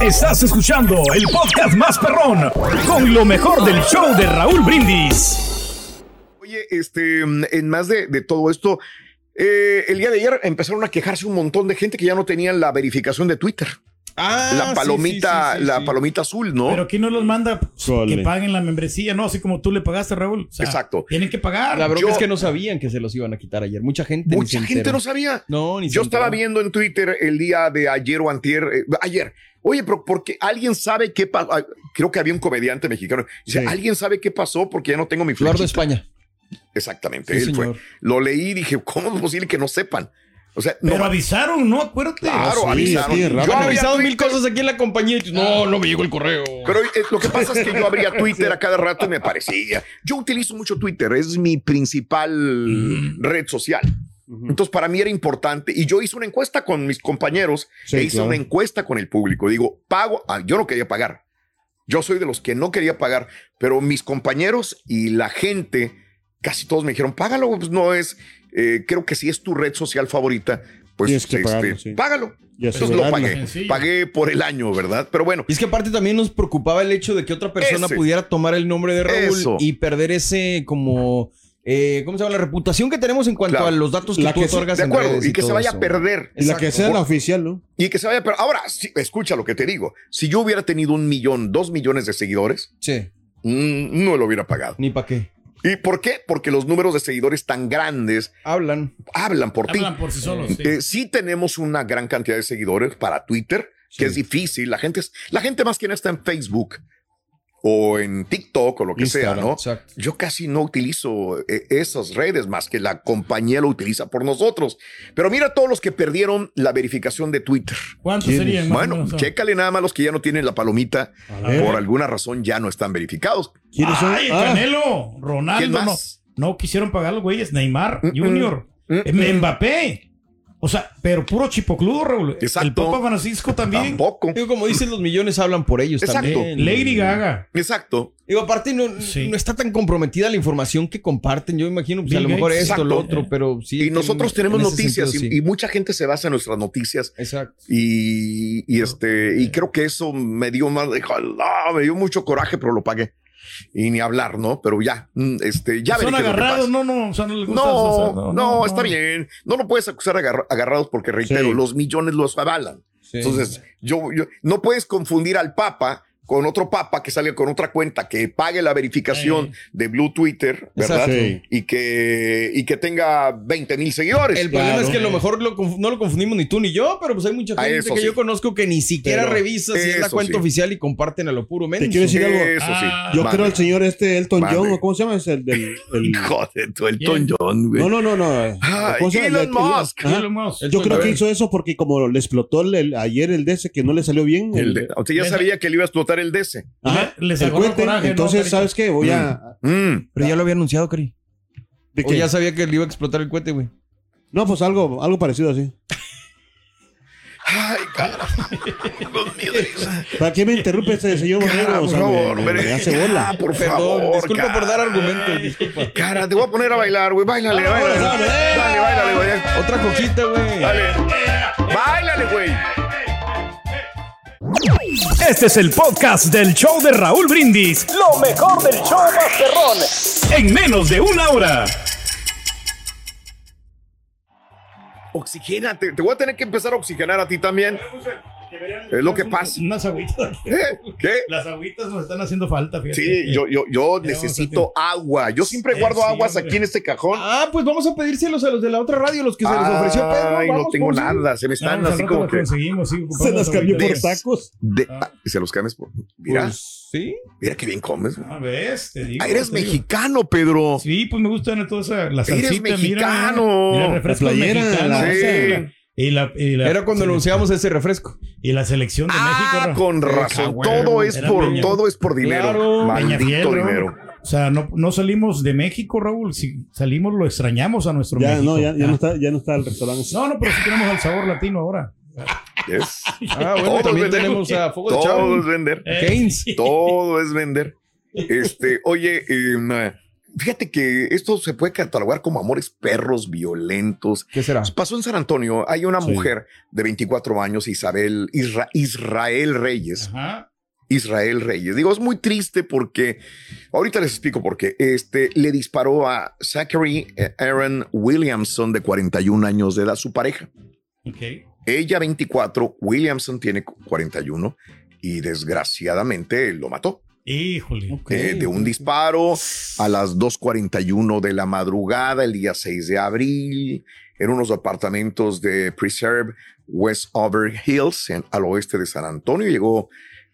Estás escuchando el podcast más perrón con lo mejor del show de Raúl Brindis. Oye, este, en más de, de todo esto, eh, el día de ayer empezaron a quejarse un montón de gente que ya no tenían la verificación de Twitter. Ah, la palomita, sí, sí, sí, la sí. palomita azul, ¿no? Pero aquí no los manda pues, Sole. que paguen la membresía, no, así como tú le pagaste, Raúl. O sea, Exacto. Tienen que pagar. La bronca Yo- es que no sabían que se los iban a quitar ayer. Mucha gente. ni Mucha se gente enteró. no sabía. No, ni se Yo estaba viendo en Twitter el día de ayer o antier, eh, ayer. Oye, pero porque alguien sabe qué pasó. Creo que había un comediante mexicano. Dice, Sí. ¿alguien sabe qué pasó? Porque ya no tengo mi Eduardo flechita. España. Exactamente, Sí, él fue. señor. Lo leí y dije, ¿cómo es posible que no sepan? O sea, Pero no, avisaron, ¿no? Acuérdate. claro, sí, avisaron. Yo abría avisado mil cosas aquí en la compañía y tú, no, no me llegó el correo. Pero eh, lo que pasa es que yo abría Twitter a cada rato y me parecía. Yo utilizo mucho Twitter, es mi principal red social. Entonces, para mí era importante. Y yo hice una encuesta con mis compañeros Sí, e hice claro. una encuesta con el público. Digo, pago. ah, yo no quería pagar. Yo soy de los que no quería pagar, pero mis compañeros y la gente, casi todos me dijeron, págalo. Pues no es. Eh, creo que si es tu red social favorita, pues Tienes que este, pagarlo, sí. págalo. Y Entonces lo pagué. Sencillo. Pagué por el año, ¿verdad? Pero bueno, Y es que aparte también nos preocupaba el hecho de que otra persona Ese. pudiera tomar el nombre de Raúl Eso. y perder ese como eh, ¿cómo se llama? La reputación que tenemos en cuanto Claro. a los datos que La tú que otorgas de en acuerdo. redes Y que se vaya a perder. Y la que sea la oficial, ¿no? Y que se vaya, pero ahora, sí, escucha lo que te digo. Si yo hubiera tenido un millón, dos millones de seguidores, Sí, mm, no lo hubiera pagado. ni para qué. ¿Y por qué? Porque los números de seguidores tan grandes Hablan. hablan por Hablan ti. por sí solos. sí. Eh, sí tenemos una gran cantidad de seguidores para Twitter, que es difícil. La gente, es- la gente más que nada está en Facebook o en TikTok o lo que Instagram, sea, ¿no? exacto. Yo casi no utilizo eh, esas redes más que la compañía lo utiliza por nosotros. Pero mira todos los que perdieron la verificación de Twitter. ¿Cuántos serían? Bueno, menos? chécale nada más los que ya no tienen la palomita. Por alguna razón ya no están verificados. ¿Quiénes son? Ay, Ah, Canelo, ¿Quién Ronaldo, no, más? no quisieron pagar los güeyes, Neymar, Mm, Junior, mm, Mbappé. O sea, pero puro chipocludo, Raúl. Exacto. El Papa Francisco también. Tampoco. Digo, como dicen, los millones hablan por ellos Exacto. también. Lady Gaga. Exacto. Digo, aparte no, Sí. no está tan comprometida la información que comparten. Yo imagino, pues a lo mejor Gates. esto, lo otro, pero sí. Y nosotros en- tenemos en noticias sentido, y, sí. y mucha gente se basa en nuestras noticias. Exacto. Y, y este, y creo que eso me dio más, dijo, "Ah", me dio mucho coraje, pero lo pagué. Y ni hablar, ¿no? Pero ya, mm, este, ya Son veré qué es lo que agarrados, no, no, o sea, no les gusta. No, o sea, no, está bien. No lo puedes acusar agarra- agarrados porque reitero, Sí. los millones los avalan. Sí. Entonces, yo, yo- no puedes confundir al Papa con otro Papa que salga con otra cuenta que pague la verificación Sí. de Blue Twitter, ¿verdad? Sí. Y que, y que tenga 20 mil seguidores. El problema Claro. es que a lo mejor lo no lo confundimos ni tú ni yo, pero pues hay mucha Ah, gente eso que sí. yo conozco que ni siquiera Pero- revisa si es la cuenta sí. oficial y comparten a lo puro menso. Te quiero decir algo. Eso sí. Ah, Yo creo el señor este Elton. John, ¿o cómo se llama? Es el del. el- de Elton. John, güey. no, no, no, no. Ah. Elon El- el- Musk. Elon Musk. Yo creo que hizo eso porque como le explotó el, el- ayer el DS que no le salió bien. El el- de- o sea, ya Ese- sabía que le iba a explotar el DC. Ajá, Le- les el coraje, ¿no, Entonces? ¿sabes qué? Voy a. Mm. Pero ya lo había anunciado, Cari. ¿de O qué? ya sabía que le iba a explotar el cohete, güey. No, pues algo, algo parecido así. Ay, cara. ¿Para qué me interrumpe este señor Cara, Borrego? O por favor, me, hace bola. Ah, por Perdón, favor. disculpa cara. por dar argumentos, disculpa. Cara, te voy a poner a bailar, güey. Báilale, báilale. vamos, Dale, báilale, güey. Otra coquita, güey. Dale. Báilale, güey. Este es el podcast del show de Raúl Brindis. Lo mejor del show Masterrón. En menos de una hora. Oxigénate. Te voy a tener que empezar a oxigenar a ti también. Es lo que pasa. Unas agüitas. ¿Eh? ¿Qué? Las agüitas nos están haciendo falta, fíjate. Sí, yo, yo, yo necesito agua. Yo siempre guardo sí, aguas hombre. aquí en este cajón. Ah, pues vamos a pedírselos a los de la otra radio, los que se les ofreció Pedro. Ay, no tengo nada. Se me están al así como las que. conseguimos, sí, Se las cambió por tacos. de- Ah. ah, se los cambias por. Mira, Pues, sí. mira qué bien comes. güey. Ah, ves, te digo. Ah, eres te digo. mexicano, Pedro. Sí, pues me gustan toda esa, la Eres salsita, mexicano. Mira, mira, refrescos La playera, la- Sí. Y la, y la- Era cuando anunciamos ese refresco. Y la selección de México. Ah, Ra- con razón. Todo es Era por, Peña- todo es por dinero. Claro. Maldito dinero. O sea, no, no salimos de México, Raúl. Si salimos, lo extrañamos a nuestro Ya, México. no, ya, ya no está, ya no está el restaurante. No, no, pero sí tenemos el sabor latino ahora. Yes. Ah, bueno, también vender. tenemos a Fuego de Todo Chavo. es vender. Keynes. Todo es vender. Este, oye, em, fíjate que esto se puede catalogar como amores perros violentos. ¿Qué será? Pasó en San Antonio. Hay una Sí. mujer de 24 años, Isabel Isra- Israel Reyes. Ajá. Israel Reyes. Digo, es muy triste porque ahorita les explico por qué. Este le disparó a Zachary eh, Aaron Williamson de 41 años de edad, su pareja. Ok. Ella 24, Williamson tiene 41 y desgraciadamente lo mató. Híjole. Eh, de un disparo a las 2.41 de la madrugada el día 6 de abril en unos apartamentos de Preserve West Over Hills en- al oeste de San Antonio. Llegó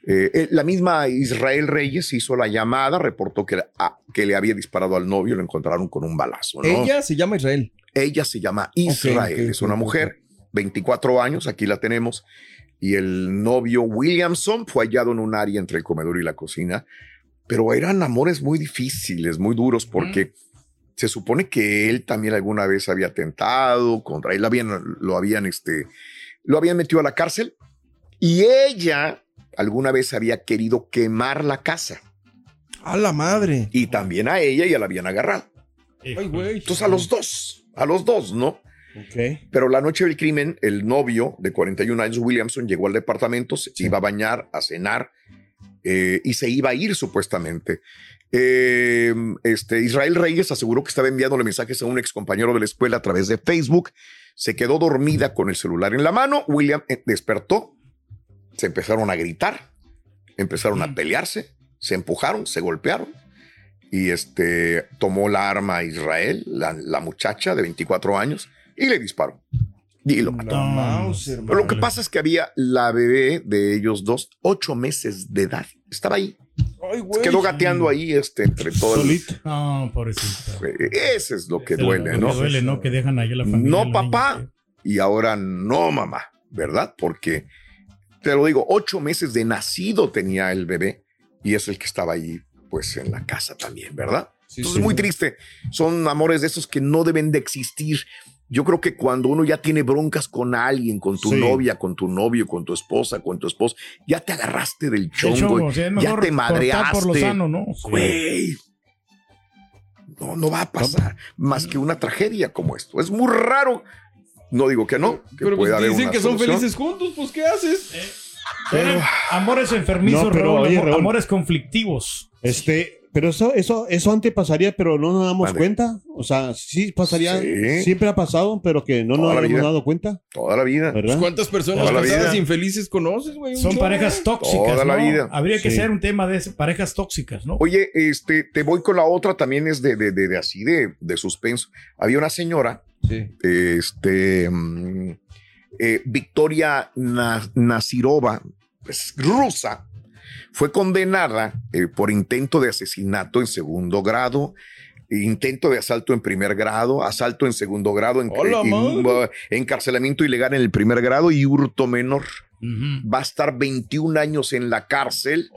eh, eh, la misma Israel Reyes hizo la llamada, reportó que, ah, que le había disparado al novio, lo encontraron con un balazo. ¿no? Ella se llama Israel. Ella se llama Israel, es una mujer, 24 años, aquí la tenemos. Y el novio Williamson fue hallado en un área entre el comedor y la cocina, pero eran amores muy difíciles, muy duros, porque se supone que él también alguna vez había tentado contra él, lo habían, lo habían, este, lo habían metido a la cárcel y ella alguna vez había querido quemar la casa A la madre. y también a ella ya la habían agarrado. Ay, güey. Entonces a los dos, a los dos, ¿no? Ok. Pero la noche del crimen, el novio de 41 años, Williamson, llegó al departamento, se iba a bañar, a cenar eh, y se iba a ir supuestamente. Eh, este, Israel Reyes aseguró que estaba enviándole mensajes a un ex compañero de la escuela a través de Facebook. Se quedó dormida con el celular en la mano. William eh, despertó. Se empezaron a gritar, empezaron a pelearse, se empujaron, se golpearon y este tomó la arma a Israel, la, la muchacha de 24 años, y le disparó. Y lo mató. Mauser, Pero lo que pasa es que había la bebé de ellos dos, ocho meses de edad. Estaba ahí. Ay, güey. Quedó gateando ahí este, entre todo el- Solito. No, pobrecito. Ese es lo que duele, lo ¿no? que duele, ¿no? Que dejan ahí a la familia. No, papá. niños, Y ahora no, mamá, ¿verdad? Porque te lo digo, ocho meses de nacido tenía el bebé y es el que estaba ahí, pues en la casa también, ¿verdad? Sí, Entonces sí. muy triste. Son amores de esos que no deben de existir. Yo creo que cuando uno ya tiene broncas con alguien, con tu Sí. novia, con tu novio, con tu esposa, con tu esposo, ya te agarraste del El chongo, chongo, o sea, es ya te madreaste. por lo sano, ¿no? Güey. No, no va a pasar más que una tragedia como esto. Es muy raro. No digo que no, que Pero pues, haber dicen una que son solución. felices juntos, pues ¿qué haces? Pero, amores enfermizos, No, pero, Raúl, oye, amor- Raúl. amores conflictivos. Este, pero eso, eso, eso antes pasaría, pero no nos damos Vale. cuenta. O sea, sí pasaría, Sí. siempre ha pasado, pero que no Toda nos hemos dado cuenta, Toda la vida. ¿verdad? ¿Cuántas personas casadas infelices conoces, güey? Son chorro. parejas tóxicas, Toda la vida. Habría que Sí. ser un tema de parejas tóxicas, ¿no? Oye, este, te voy con la otra, también es de, de, de, de así, de, de suspenso. Había una señora, Sí. este, mm, eh, Victoria Na- Nasirova, es rusa, fue condenada eh, por intento de asesinato en segundo grado, intento de asalto en primer grado, asalto en segundo grado, en- ¡Hola, en- madre! encarcelamiento ilegal en el primer grado y hurto menor. Va a estar 21 años en la cárcel.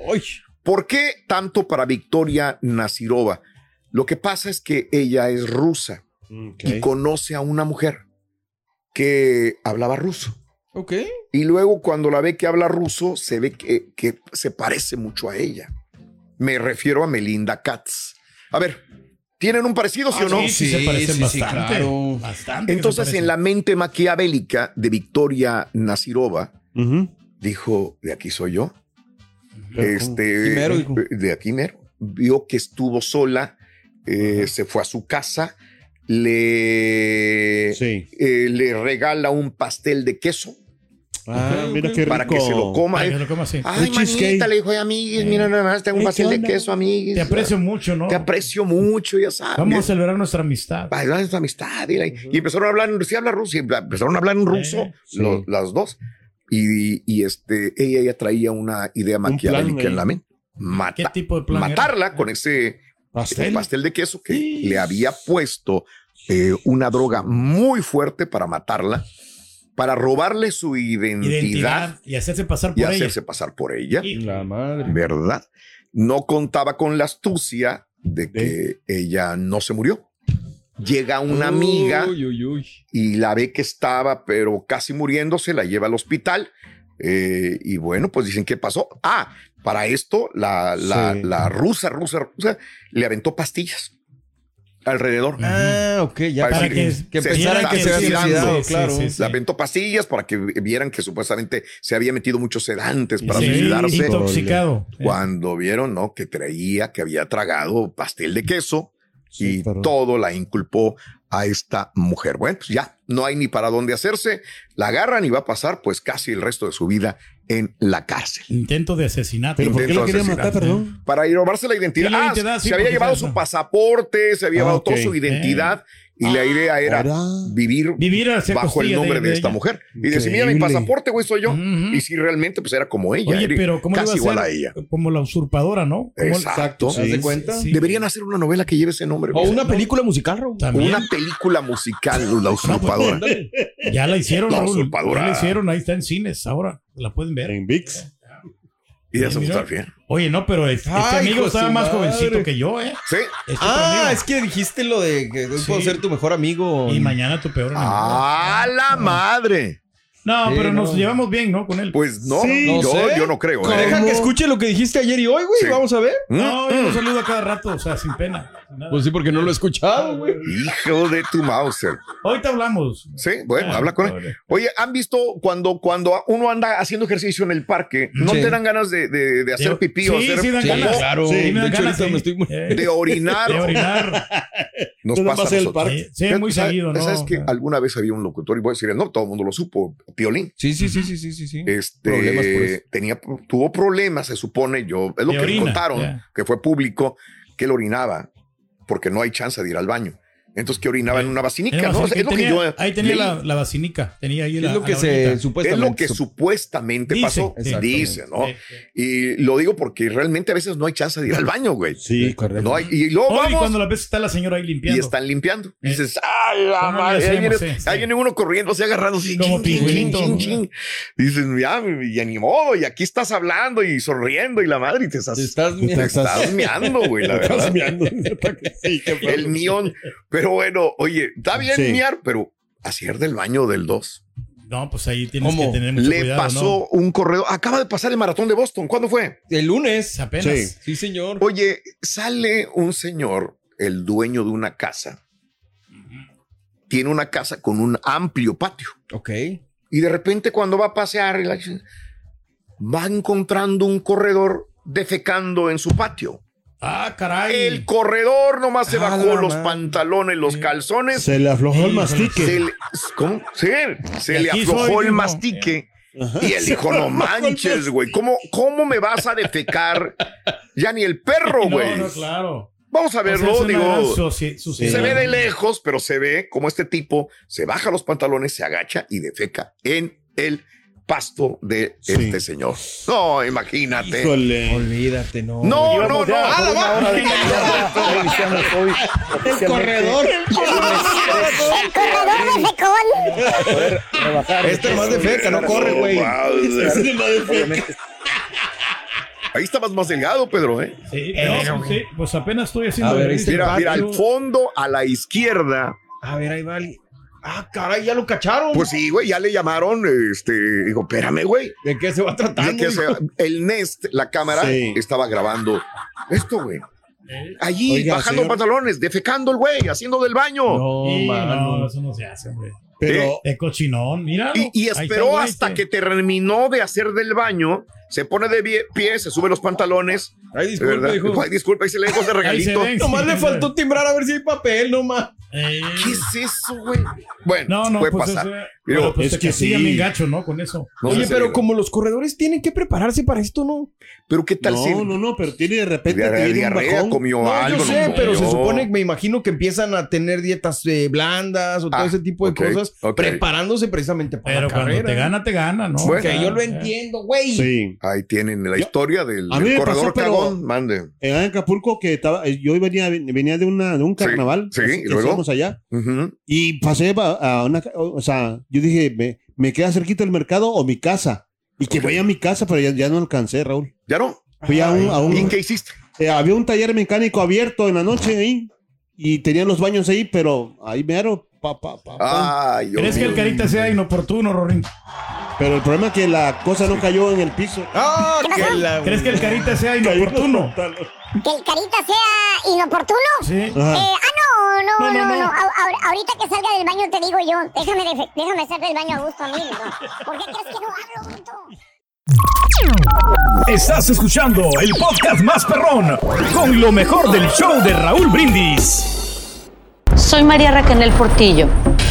¿Por qué tanto para Victoria Nasirova? Lo que pasa es que ella es rusa y conoce a una mujer que hablaba ruso. Ok. Y luego cuando la ve que habla ruso, se ve que, que se parece mucho a ella. Me refiero a Melinda Katz. A ver, ¿tienen un parecido, sí o no? Sí, sí, se parecen sí, sí, bastante. claro. Entonces, en la mente maquiavélica de Victoria Nasirova, Ujú. dijo, de aquí soy yo. Pero este, mero, de aquí mero. Vio que estuvo sola, eh, se fue a su casa, le, Sí. eh, le regala un pastel de queso Ah, mira qué rico. para que se lo coma. Para que lo coma así. Ay, Un manita, cheesecake. le dijo, amiguis, mira nada más, tengo un Eh, pastel ¿qué de onda? queso, amiguis. Te aprecio mucho, ¿no? Te aprecio mucho, ya sabes. Vamos a celebrar nuestra amistad. Ay, ¿dónde es tu amistad? Y, y empezaron a hablar, en- sí habla ruso, y empezaron a hablar en ruso, Eh, sí. lo- las dos. Y, y, este, ella ya traía una idea plan maquiavélica en la mente. ¿Qué Mata- tipo de plan era? matarla con ese Pastel. pastel de queso que Sí. le había puesto eh, una droga muy fuerte para matarla, para robarle su identidad, Identidad y hacerse pasar y por ella. hacerse pasar por ella, Y- La madre. ¿verdad? No contaba con la astucia de que ella no se murió. Llega una amiga Uy, uy, uy. y la ve que estaba, pero casi muriéndose, la lleva al hospital. eh, y bueno, pues dicen, ¿qué pasó? Ah, para esto, la, la, Sí. la rusa, rusa, rusa, le aventó pastillas alrededor. Ah, ok, ya. Para Para que que, se que pensaran está que se había suicidado, Sí, claro. sí, sí. Le aventó pastillas para que vieran que supuestamente se había metido muchos sedantes para Sí, suicidarse. intoxicado. Cuando vieron, ¿no? Que traía, que había tragado pastel de queso Sí, y perdón. todo la inculpó a esta mujer. Bueno, pues ya no hay ni para dónde hacerse. La agarran y va a pasar pues casi el resto de su vida en la cárcel. Intento de asesinato. ¿Pero por qué la quería matar, perdón? Para robarse la identidad. Ah, identidad, sí, se había llevado su pasaporte, se había Ah, llevado ok. toda su identidad y la idea era vivir, bajo el nombre de, de esta ella. mujer. Y decir, mira, mi pasaporte, güey, soy yo. Y si realmente pues era como ella. Oye, pero ¿cómo le casi iba a igual hacer? a ella. Como la usurpadora, ¿no? Exacto. ¿Te das de cuenta? Sí. Deberían hacer una novela que lleve ese nombre. O una película musical, Raúl. También. Una película musical, La Usurpadora. Ándale. Ya la hicieron, La Raúl. usurpadora. Ya la hicieron, ahí está en cines ahora. La pueden ver. En VIX. Y ya se bien. Oye, no, pero este Ay, amigo estaba más madre. jovencito que yo, ¿eh? Sí. Este Ah, amigo. es que dijiste lo de que Sí. puedo ser tu mejor amigo. Y mañana tu peor enemigo. ¡A la madre! No, Sí, pero no. nos llevamos bien, ¿no? Con él. Pues no, Sí, yo, no sé. yo no creo. ¿eh? Deja que escuche lo que dijiste ayer y hoy, güey. Sí. Vamos a ver. no, yo Mm, lo saludo a cada rato, o sea, sin pena. sin. Pues sí, porque no lo he escuchado, güey. Hijo de tu Mauser. Ahorita hablamos. Sí, bueno, Ah, habla con él. Oye, ¿han visto cuando, cuando uno anda haciendo ejercicio en el parque, no Sí. te dan ganas de, de- de hacer De- pipí o sí, hacer sí dan Sí, ganas. claro. Sí, de me dan hecho, ganas, ahorita sí. me estoy... De orinar? de orinar. Nos pasa el parque. Sí, muy ¿Sabes- seguido, ¿no? ¿Sabes que alguna vez había un locutor, y voy a decir, no, todo el mundo lo supo, Piolín. Sí, sí, sí, sí, sí, sí. sí. Este, Problemas por eso. tenía, tuvo problemas, se supone, yo, es lo De que me orina, contaron, que fue público, que él orinaba, porque no hay chance de ir al baño. Entonces que orinaba en una vacinica, ¿no? Es lo que Tenía- yo ahí tenía la, la vacinica. Tenía ahí Es la, lo que la se orinita. Es supuestamente. lo que sup- supuestamente Dice, pasó, dice, ¿no? Sí, sí. Y lo digo porque realmente a veces no hay chance de ir al baño, güey. Sí, correcto. No hay, y luego Oh, y vamos cuando la ves está la señora ahí limpiando. y están limpiando. Eh. Dices, ¡ah, la ¿Cómo le madre! Ahí viene, Sí, sí. ahí viene uno corriendo, así agarrando así. Como chin, chin, pingüinito. chin, chin. Dices, ya, y ni modo, y aquí estás hablando y sonriendo y la madre, y te estás, Te estás... te estás meando, güey, la verdad. Estás meando. El mión. Pero bueno, oye, está bien Sí. miar, pero hacer del baño del 2. No, pues ahí tienes ¿Cómo? que tener mucho Le cuidado, pasó un correo. Acaba de pasar el maratón de Boston. ¿Cuándo fue? El lunes. ¿no? Apenas. Sí. Sí, señor. Oye, sale un señor, el dueño de una casa. Tiene una casa con un amplio patio. Ok. Y de repente cuando va a pasear, va encontrando un corredor defecando en su patio. Ah, caray. El corredor nomás se Ah, bajó los pantalones, los calzones. Se le aflojó el mastique. Se le, ¿cómo? Sí, se le aflojó el mastique. Y él dijo, no manches, güey, ¿cómo, ¿cómo me vas a defecar? Ya ni el perro, No, güey. no, claro. Vamos a O sea, verlo, gran digo. Se ve de lejos, pero se ve como este tipo se baja los pantalones, se agacha y defeca en el pasto de Sí. este señor. No, imagínate. Híjole. Olvídate, no. No, no, no. Ah, la va- El corredor. Este es más de feca, no corre, güey. Madre. Ahí estabas más delgado, Pedro, ¿eh? Sí, no, sí, pues apenas estoy haciendo. A ver. Mira, mira, al fondo, a la izquierda. A ver, ahí va. El- Ah, caray, ya lo cacharon. Pues sí, güey, ya le llamaron, este, digo, espérame, güey. ¿De qué se va tratando? que se- el Nest, la cámara, Sí. estaba grabando esto, güey. Eh, Allí, Oiga, bajando señor. pantalones, defecando el güey, haciendo del baño. No, sí, mano. no, eso no se hace, hombre. Pero De cochinón, mira. Y, y esperó hasta que terminó de hacer del baño, se pone de pie, se sube los pantalones. Ay, de disculpe, verdad. hijo. Ay, disculpa, ahí se le dejó ese Ahí se regalito. ven. Nomás Sí, le faltó timbrar a ver si hay papel, nomás. Eh, ¿Qué es eso, güey? Bueno, No, no, puede pues pasar. eso- Pero pero pues es te que sí. bien gacho, ¿no? Con eso. no Oye, pero como los corredores tienen que prepararse para esto, ¿no? pero qué tal no, si no, no, pero tiene de repente diarrea, te viene un diarrea, bajón. comió No, algo? yo sé, no pero se supone, me imagino que empiezan a tener dietas eh, blandas o todo Ah, ese tipo de cosas, preparándose precisamente para Pero la cuando carrera. te gana, te gana, ¿no? Bueno. Que yo lo Eh, entiendo, güey. Sí. Ahí tienen la Yo- historia del, A mí del me pasó, corredor pero- cagón. Mande. En Acapulco que estaba, yo venía, venía de una de un carnaval. sí, y luego. Allá. Y pasé a una, o sea, yo dije, me, me queda cerquita el mercado o mi casa. Y que Ok. voy a mi casa, pero ya, ya no alcancé, Raúl. ¿Ya no? Fui a un, a un- ¿Y qué hiciste? eh, había un taller mecánico abierto en la noche ahí y tenían los baños ahí, pero ahí me aro, pa, pa, pa, pa. Ay, Dios ¿Crees que el carita sea inoportuno, Rorín? Pero el problema es que la cosa no cayó en el piso. ¡Ah, la- ¿Crees que el carita sea inoportuno? ¿Que el carita sea inoportuno? Sí. Eh, ah, no, no, No, no, no, no. no. A- a- ahorita que salga del baño te digo yo, déjame, de- déjame salir del baño a gusto a mí. ¿no? ¿Por qué crees que no hablo, bruto? Estás escuchando el podcast más perrón con lo mejor del show de Raúl Brindis. Soy María Raquel Portillo.